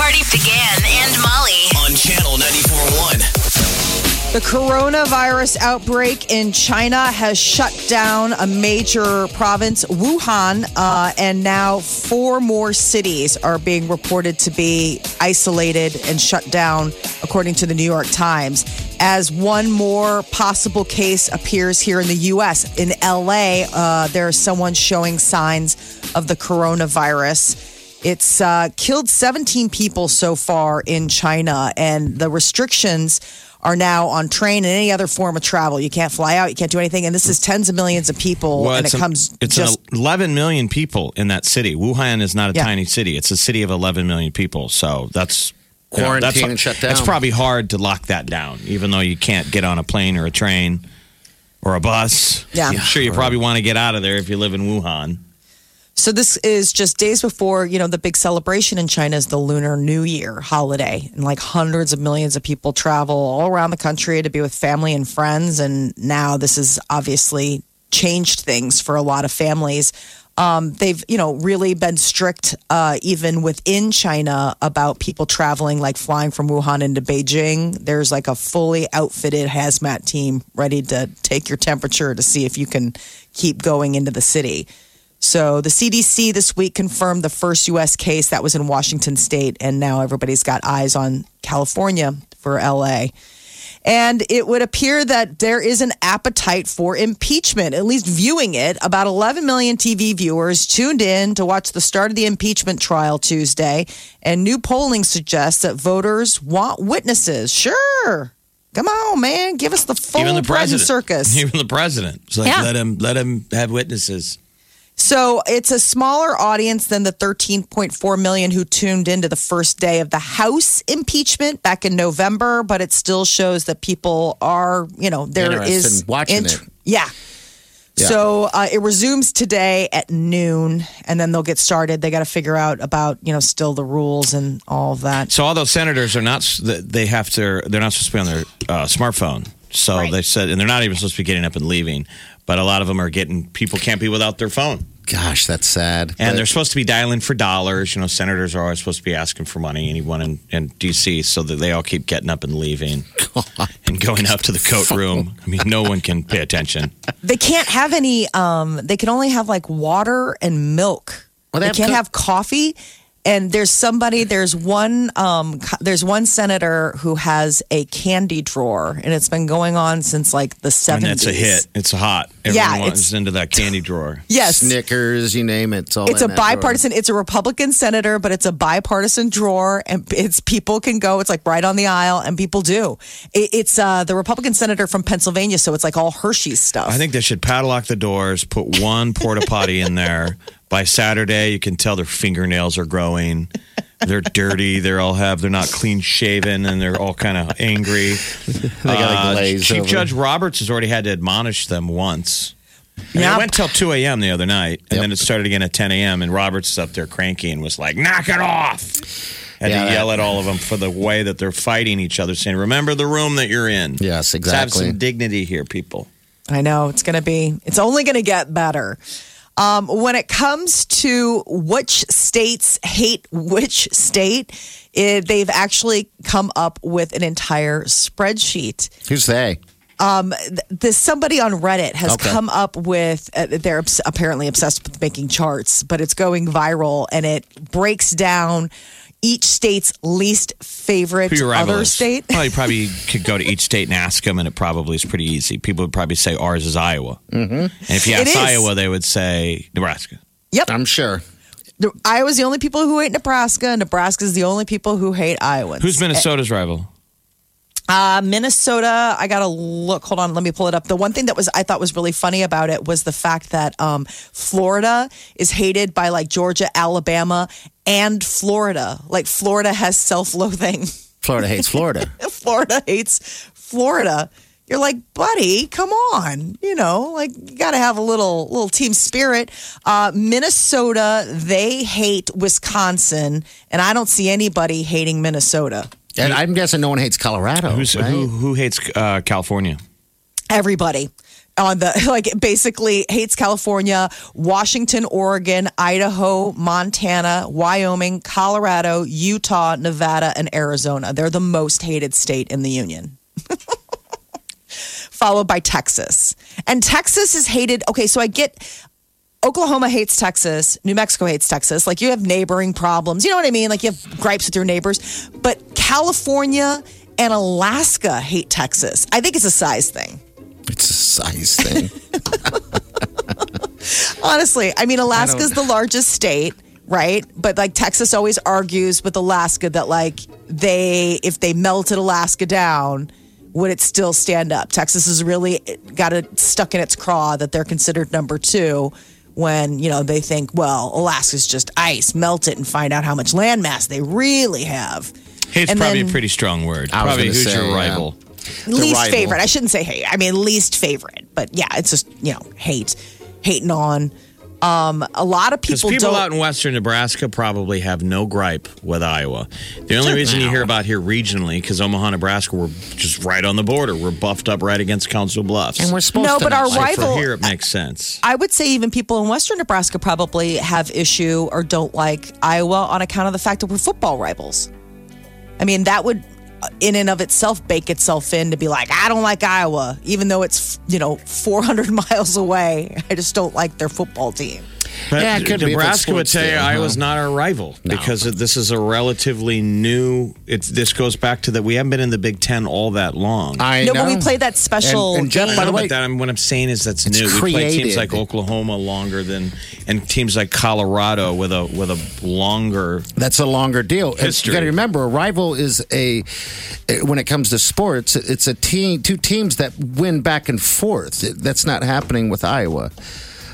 Party DeGan and Molly. on channel 94.1. The coronavirus outbreak in China has shut down a major province, Wuhan, uh, and now four more cities are being reported to be isolated and shut down, according to the New York Times. As one more possible case appears here in the U.S. In LA, uh, there's someone showing signs of the coronavirus. It's uh, killed 17 people so far in China, and the restrictions are now on train and any other form of travel. You can't fly out, you can't do anything, and this is tens of millions of people, Well, and it's it an- comes It's just an 11 million people in that city. Wuhan is not a Yeah. tiny city. It's a city of 11 million people. So that's you know, Quarantine that's, and shut It's down. probably hard to lock that down, even though you can't get on a plane or a train or a bus. Yeah. I'm sure you probably want to get out of there if you live in Wuhan. So this is just days before, you know, the big celebration in China is the Lunar New Year holiday. And like hundreds of millions of people travel all around the country to be with family and friends. And now this has obviously changed things for a lot of families. Um, they've, you know, really been strict, uh, even within China about people traveling, like flying from Wuhan into Beijing. There's like a fully outfitted hazmat team ready to take your temperature to see if you can keep going into the city. So the CDC this week confirmed the first U.S. case that was in Washington state, and now everybody's got eyes on California for LA. And it would appear that there is an appetite for impeachment, at least viewing it. About 11 million TV viewers tuned in to watch the start of the impeachment trial Tuesday. And new polling suggests that voters want witnesses. Sure. Come on, man. Give us the full even the president. circus. Even the president. It's like Yeah. let him let him have witnesses. So it's a smaller audience than the 13.4 million who tuned into the first day of the House impeachment back in November, but it still shows that people are, you know, there is in watching it. Yeah. Yeah. So uh, it resumes today at noon, and then they'll get started. They got to figure out about you know still the rules and all of that. So all those senators are not. They have to. They're not supposed to be on their uh, smartphone. So Right. they said, and they're not even supposed to be getting up and leaving. But a lot of them are getting. People can't be without their phone, Gosh, that's sad. and But- they're supposed to be dialing for dollars. You know, senators are always supposed to be asking for money. Anyone in, in D.C. So that they all keep getting up and leaving and going up to the coat room. I mean, no one can pay attention. They can't have any. Um, they can only have like water and milk. Well, they they, have can't co- have coffee. And there's somebody. There's one. Um, there's one senator who has a candy drawer, and it's been going on since like the And seventies. it's a hit. It's hot. Everyone Yeah, wants it's- into that candy drawer. Yes, Snickers, you name it. It's, all it's a in that drawer. bipartisan. It's a Republican senator, but it's a bipartisan drawer, and it's people can go. It's like right on the aisle, and people do. It, it's uh, the Republican senator from Pennsylvania, so it's like all Hershey's stuff. I think they should padlock the doors, put one porta potty in there. By Saturday, you can tell their fingernails are growing. They're dirty. They're all have. They're not clean shaven, and they're all kind of angry. They got a uh, Chief over. Judge Roberts has already had to admonish them once. I mean, It went till 2 a.m. the other night, and Yep. then it started again at 10 a.m. And Roberts is up there cranky and was like, "Knock it off!" Had Yeah, to yell at all of them for the way that they're fighting each other, saying, "Remember the room that you're in." Yes, Let's have exactly. some dignity here, people. I know it's going to be, it's only going to get better. Um, when it comes to which states hate which state, it, they've actually come up with an entire spreadsheet. Who's they? This somebody on Reddit has Okay. come up with. Uh, they're obs- apparently obsessed with making charts, but it's going viral, and it breaks down each state's least favorite Who your rival other is. state. Well, you probably could go to each state and ask them, and it probably is pretty easy. People would probably say ours is Iowa. Mm-hmm. And if you ask. Iowa, they would say Nebraska. Yep. I'm sure. The- Iowa's the only people who hate Nebraska. Nebraska's the only people who hate Iowans. Who's Minnesota's rival? Uh, Minnesota, I gotta look. Hold on, let me pull it up. The one thing that was I thought was really funny about it was the fact that um, Florida is hated by like Georgia, Alabama, and Florida. Like Florida has self-loathing. Florida hates Florida. Florida hates Florida. You're like, buddy, come on. You know, like you got to have a little little team spirit. Uh, Minnesota, they hate Wisconsin, and I don't see anybody hating Minnesota. and I'm guessing no one hates Colorado. Who's, right? who, who hates uh, California? Everybody on the like basically hates California, Washington, Oregon, Idaho, Montana, Wyoming, Colorado, Utah, Nevada, and Arizona. They're the most hated state in the union. Followed by Texas. And Texas is hated. Okay, so I get Oklahoma hates Texas, New Mexico hates Texas. Like you have neighboring problems. You know what I mean? Like you have gripes with your neighbors. But California and Alaska hate Texas. I think it's a size thing. It's a size thing. Honestly, I mean, Alaska's the largest state, right? But like Texas always argues with Alaska that like they, if they melted Alaska down, would it still stand up? Texas has really got it stuck in its craw that they're considered number two when, you know, they think, well, Alaska's just ice, melt it and find out how much landmass they really have. It's And probably then- a pretty strong word. I Probably who's say, your yeah. Rival? least rival. favorite. I shouldn't say hate. I mean least favorite. But yeah, it's just you know hate, hating on. Um, a lot of people, people don't. out in western Nebraska probably have no gripe with Iowa. The only reason you hear about here regionally, because Omaha, Nebraska, we're just right on the border. We're buffed up right against Council Bluffs. and we're supposed No, to. but our so rival- for here, it makes sense. I would say even people in western Nebraska probably have issue or don't like Iowa on account of the fact that we're football rivals. I mean, that would, in and of itself, bake itself in to be like, I don't like Iowa, even though it's you know 400 miles away. I just don't like their football team. But Yeah, it could be Nebraska would sports tell you day, huh? Iowa's not our rival because this is a relatively new. It's this goes back to that we haven't been in the Big Ten all that long. I no, know. but we played that special. And- and Jeff, by the way, that I'm, what I'm saying is that's It's new. We play teams like Oklahoma longer than, and teams like Colorado with a with a longer. That's a longer deal. And History. You got to remember, a rival is a eh, when it comes to sports, it's a team, two teams that win back and forth. That's not happening with Iowa.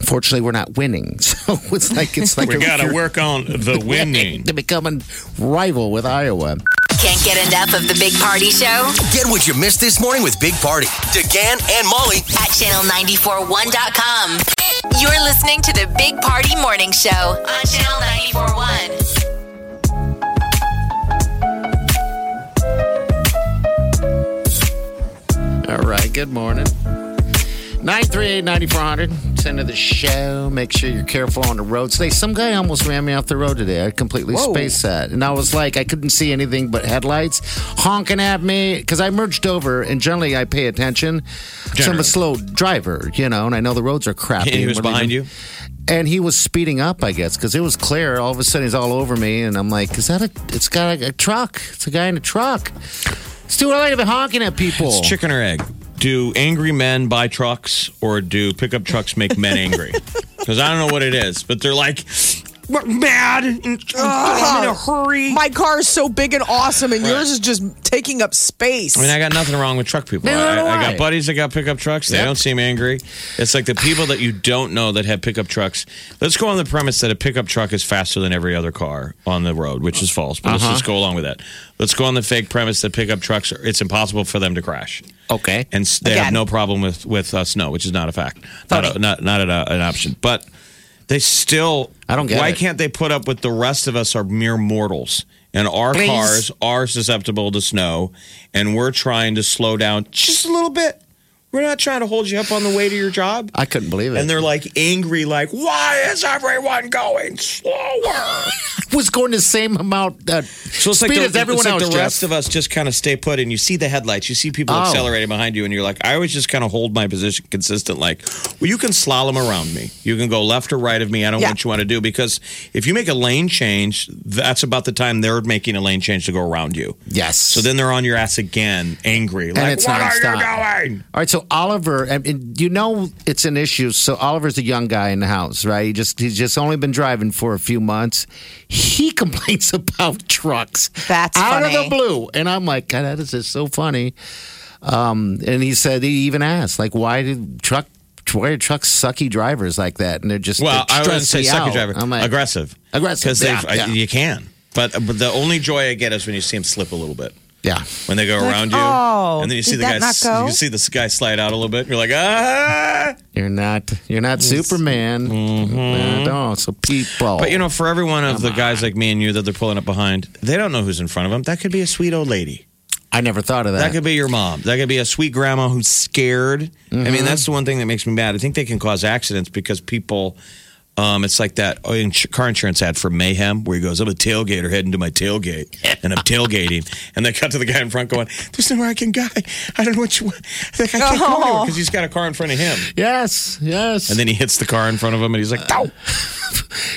Unfortunately, we're not winning, so it's like it's like We got to work on the winning. to become a rival with Iowa. Can't get enough of the Big Party Show Get what you missed this morning with Big Party, DeGan and Molly at channel941.com. You're listening to the Big Party Morning Show on Channel 941. All right, good morning. 938-9400. Send to the show. Make sure you're careful on the road. Today, some guy almost ran me off the road today. I completely spaced that. And I was like, I couldn't see anything but headlights honking at me because I merged over and generally I pay attention. So I'm a slow driver, you know, and I know the roads are crappy. And he was behind you. And he was speeding up, I guess, because it was clear. All of a sudden, he's all over me, and I'm like, "Is that a? It's got a, a truck. It's a guy in a truck. Stu, I like to be honking at people. It's chicken or egg. Do angry men buy trucks or do pickup trucks make men angry? Because I don't know what it is, but they're like, we're mad. And, uh, I'm in a hurry. My car is so big and awesome, and yours is just taking up space. I mean, I got nothing wrong with truck people. I, Neither do I I. got buddies that got pickup trucks. They Yep. don't seem angry. It's like the people that you don't know that have pickup trucks. Let's go on the premise that a pickup truck is faster than every other car on the road, which is false. But let's uh-huh. just go along with that. Let's go on the fake premise that pickup trucks are, it's impossible for them to crash. Okay. and they have no problem with with uh, snow, which is not a fact, not a, not not an, uh, an option. But they still, I don't get why it. can't they put up with the rest of us are mere mortals, and our Please. cars are susceptible to snow, and we're trying to slow down just a little bit. We're not trying to hold you up on the way to your job. I couldn't believe it. And they're like angry, like, why is everyone going slower? was going the same amount uh, So it's speed like the, as everyone it's like else. the Jeff. rest of us just kind of stay put, and you see the headlights, you see people Oh. accelerating behind you, and you're like, I always just kind of hold my position consistent. Like, well, you can slalom around me, you can go left or right of me. I don't Yeah. know what you want to do because if you make a lane change, that's about the time they're making a lane change to go around you. yes. So then they're on your ass again, angry, like, it's what are you doing? All right, so Oliver, and- and you know it's an issue. So Oliver's a young guy in the house, right? He just he's just only been driving for a few months. He complains about trucks. That's out funny. of the blue, and I'm like, God, that is just so funny. Um, and he said he even asked, like, why did truck? Why are trucks sucky drivers like that? And they're just Well, they I wouldn't stress say sucky out. driver, I'm like, aggressive, Aggressive, because yeah, yeah. you can. But, but the only joy I get is when you see them slip a little bit. Yeah. when they go around you, oh, and then you see the that guy. You see the guy slide out a little bit. And you're like, ah. You're not you're not Superman. Mm-hmm. No, so people. But you know, for every one of the guys like me and you that they're pulling up behind, they don't know who's in front of them. That could be a sweet old lady. I never thought of that. That could be your mom. That could be a sweet grandma who's scared. I Mm-hmm. mean, that's the one thing that makes me mad. I think they can cause accidents because people. Um, it's like that oh, car insurance ad for Mayhem where he goes, I'm a tailgater heading to my tailgate and I'm tailgating. And they cut to the guy in front going, There's nowhere I can go. I don't know what you want. Like, I can't go Oh. because he's got a car in front of him. yes, yes. And then he hits the car in front of him and he's like, Ow!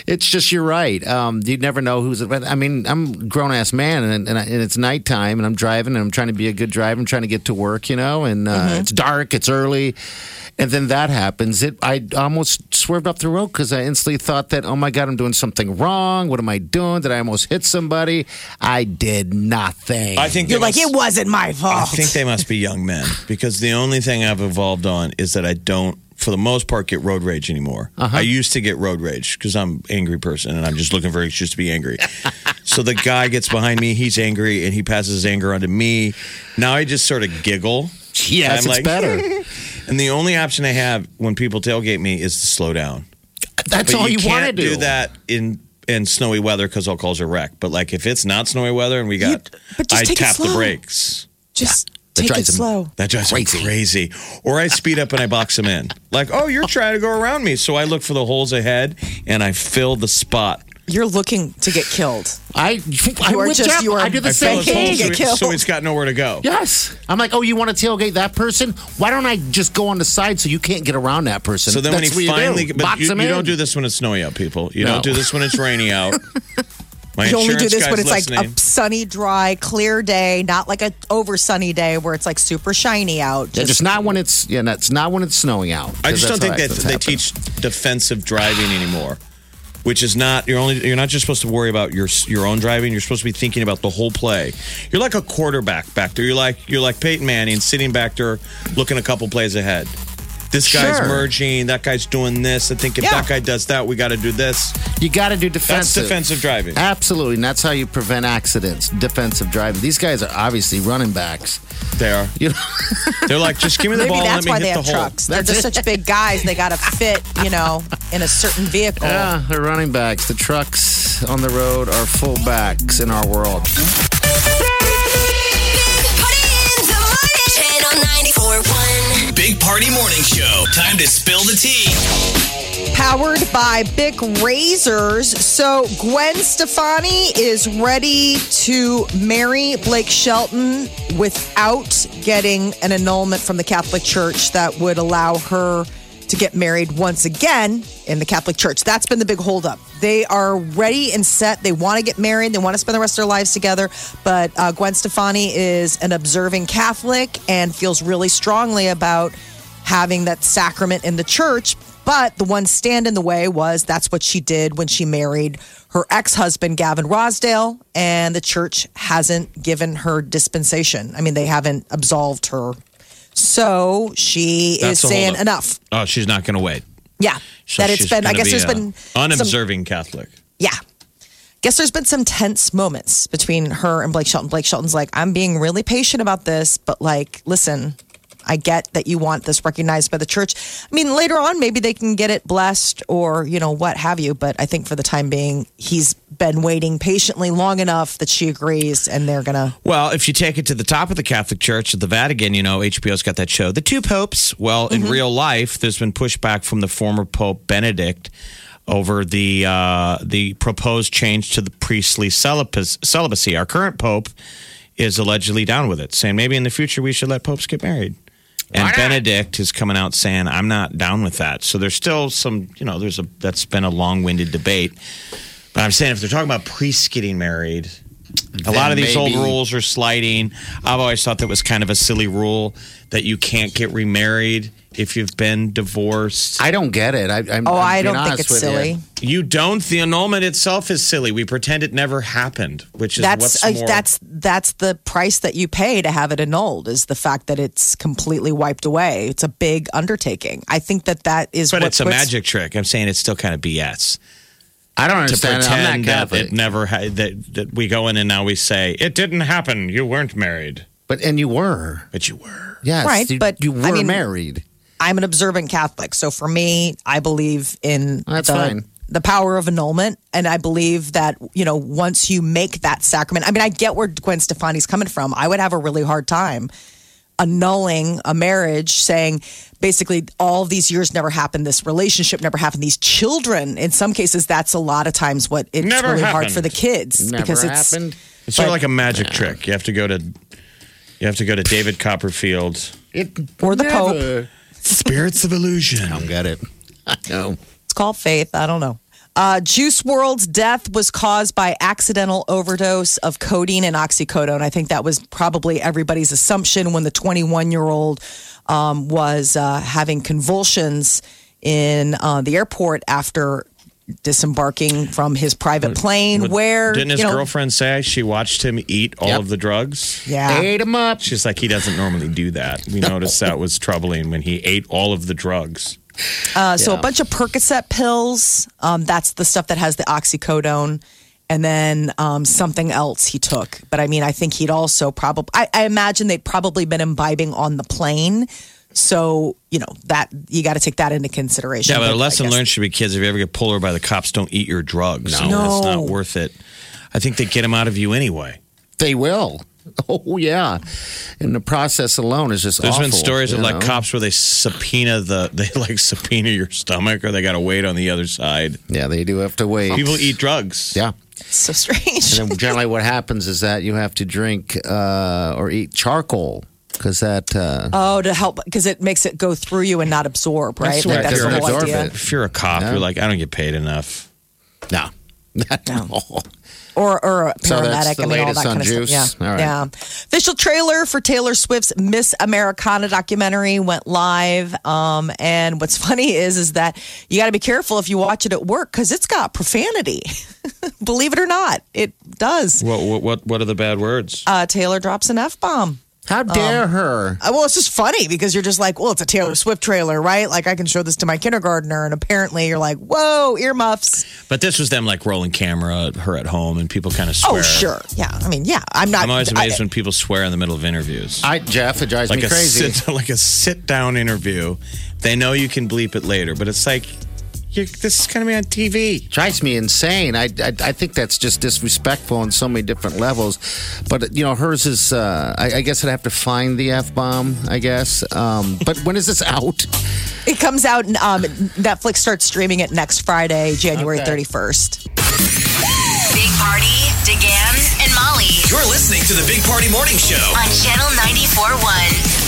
It's just you're right. Um, you'd never know who's. I mean, I'm a grown ass man, and, and, I, and it's nighttime, and I'm driving, and I'm trying to be a good driver. I'm trying to get to work, you know, and uh, Mm-hmm. it's dark, it's early, and then that happens. It I almost swerved up the road because I instantly thought that, oh my god, I'm doing something wrong. What am I doing? Did I almost hit somebody? I did nothing. I think You're they like, must- it wasn't my fault. I think they must be young men because the only thing I've evolved on is that I don't, for the most part, get road rage anymore. Uh-huh. I used to get road rage because I'm an angry person and I'm just looking for an excuse to be angry. so the guy gets behind me, he's angry, and he passes his anger onto me. Now I just sort of giggle. yes, I'm it's like- better. And the only option I have when people tailgate me is to slow down. That's But all you, want to can't do that in in snowy weather because all calls are wrecked. But like if it's not snowy weather and we got, but I tap the brakes. Just That take it drives him- slow. That drives Crazy. crazy. Or I speed up and I box them in. Like, oh, you're trying to go around me. So I look for the holes ahead and I fill the spot. You're looking to get killed. I, I You are would just- jump. you are- I do the I same fill his Hey, holes thing. get so, he- killed. so he's got nowhere to go. Yes. I'm like, oh, you want to tailgate that person? Why don't I just go on the side so you can't get around that person? So then That's when he what you finally, do. but box you, him you in. don't do this when it's snowy out, people. You No. don't do this when it's rainy out. My You only do insurance this when guy's it's like listening. a sunny, dry, clear day, not like a over sunny day where it's like super shiny out. Yeah, just not when it's yeah, that's not when it's snowing out. I just don't think that that they teach defensive driving anymore. Which is not you're only you're not just supposed to worry about your your own driving. You're supposed to be thinking about the whole play. You're like a quarterback back there. You're like you're like Peyton Manning sitting back there looking a couple plays ahead. This guy's Sure. merging. That guy's doing this. I think if Yeah. that guy does that, we got to do this. You got to do That's defensive. defensive driving. Absolutely, and that's how you prevent accidents. Defensive driving. These guys are obviously running backs. They are. You know, They're like, just give me the Maybe ball and that's let me why hit they the have hole. trucks. They're That's just it. such big guys. They got to fit, you know, in a certain vehicle. yeah, they're running backs. The trucks on the road are full backs in our world. Party in the morning. Channel 94.1. Big Party Morning Show. Time to spill the tea. Powered by Bic Razors. So Gwen Stefani is ready to marry Blake Shelton without getting an annulment from the Catholic Church that would allow her to get married once again in the Catholic Church. That's been the big holdup. They are ready and set. They want to get married. They want to spend the rest of their lives together. But uh, Gwen Stefani is an observing Catholic and feels really strongly about having that sacrament in the church. But the one stand in the way was that's what she did when she married her ex husband, Gavin Rossdale, and the church hasn't given her dispensation. I mean, they haven't absolved her. So she That's is saying holdup. enough. Oh, she's not going to wait. Yeah. So that it's she's been, I gonna guess be there's a been some- unobserving Catholic. yeah. Guess there's been some tense moments between her and Blake Shelton. Blake Shelton's like, I'm being really patient about this, but like, listen, I get that you want this recognized by the church. I mean, later on, maybe they can get it blessed or, you know, what have you. But I think for the time being, he's been waiting patiently long enough that she agrees and they're going to. Well, if you take it to the top of the Catholic Church at the Vatican, you know, HBO's got that show, The Two Popes. Well, in real life, there's been pushback from the former Pope Benedict over the uh, the proposed change to the priestly celibacy. Our current Pope is allegedly down with it, saying maybe in the future we should let popes get married. And Benedict is coming out saying, I'm not down with that. So there's still some, you know, there's a that's been a long winded debate. But I'm saying if they're talking about priests getting married, a lot of these old rules are sliding. I've always thought that was kind of a silly rule that you can't get remarried if you've been divorced. I don't get it. I, I'm, Oh, I'm I don't think it's silly. You. you don't. The annulment itself is silly. We pretend it never happened, which is That's what's uh, more. that's that's the price that you pay to have it annulled is the fact that it's completely wiped away. It's a big undertaking. I think that that is but what it's a magic trick. I'm saying it's still kind of BS. I don't to understand. it. I'm pretend not that Catholic. it never ha- that that we go in and now we say it didn't happen. You weren't married, but and you were. but you were. Yes, Right, you, but, you were I mean- married. I'm an observant Catholic. So for me, I believe in That's the, fine. the power of annulment. And I believe that, you know, once you make that sacrament, I mean, I get where Gwen Stefani's coming from. I would have a really hard time annulling a marriage, saying basically all these years never happened, this relationship never happened, these children. In some cases, that's a lot of times what it's Never really hard for the kids Never because it's happened. It's sort of like a magic trick. You have to go to you have to go to David Copperfield. It Or the Pope. Never- Spirits of illusion. I don't get it. I know. It's called faith. I don't know. Uh, Juice WRLD's death was caused by accidental overdose of codeine and oxycodone. I think that was probably everybody's assumption when the 21 year old um, was uh, having convulsions in uh, the airport after disembarking from his private plane. What- where didn't his you know, girlfriend say she watched him eat all Yep. of the drugs? Yeah, Ate him up. She's like he doesn't normally do that. We noticed that was troubling when he ate all of the drugs. Uh, so Yeah. a bunch of Percocet pills. Um, that's the stuff that has the oxycodone. And then um, something else he took. But I mean, I think he'd also probably, I, I imagine they'd probably been imbibing on the plane. So, you know, that you got to take that into consideration. Yeah, but a I lesson learned should be kids. If you ever get pulled over by the cops, don't eat your drugs. No. No. it's not worth it. I think they get them out of you anyway. They will. Oh yeah. And the process alone is just. There's been stories of you like cops where they subpoena the they like subpoena your stomach or they got to wait on the other side. Yeah, they do have to wait. People eat drugs. Yeah. So strange. And then generally, what happens is that you have to drink uh, or eat charcoal because that. Uh, Oh, to help because it makes it go through you and not absorb, right? That's Like, that's the whole idea. it. If you're a cop, No. you're like, I don't get paid enough. no. no. or or a So paramedic. that's the I mean, all that on kind of Juice? stuff. Yeah, All right. yeah. Official trailer for Taylor Swift's Miss Americana documentary went live. Um, and what's funny is is that you got to be careful if you watch it at work because it's got profanity. Believe it or not, it does. What what what, what are the bad words? Uh, Taylor drops an f bomb. How dare her? Uh, Well, it's just funny because you're just like, well, it's a Taylor Swift trailer, right? Like I can show this to my kindergartner, and apparently you're like, whoa, earmuffs. But this was them like rolling camera, her at home, and people kind of swear. Oh, sure, yeah. I mean, yeah. I'm not. I'm always I- amazed when people swear in the middle of interviews. I Jeff, it drives like me a crazy. sit, like a sit down interview. They know you can bleep it later, but it's like you're, this is going to be on TV. drives me insane. I, I I think that's just disrespectful on so many different levels. But you know, hers is. Uh, I, I guess I'd have to find the f bomb. I guess. Um, but when is this out? It comes out, and um, Netflix starts streaming it next Friday, January Okay. 31st. Big Party, DeGan, and Molly You're listening to the Big Party Morning Show. on Channel 94.1.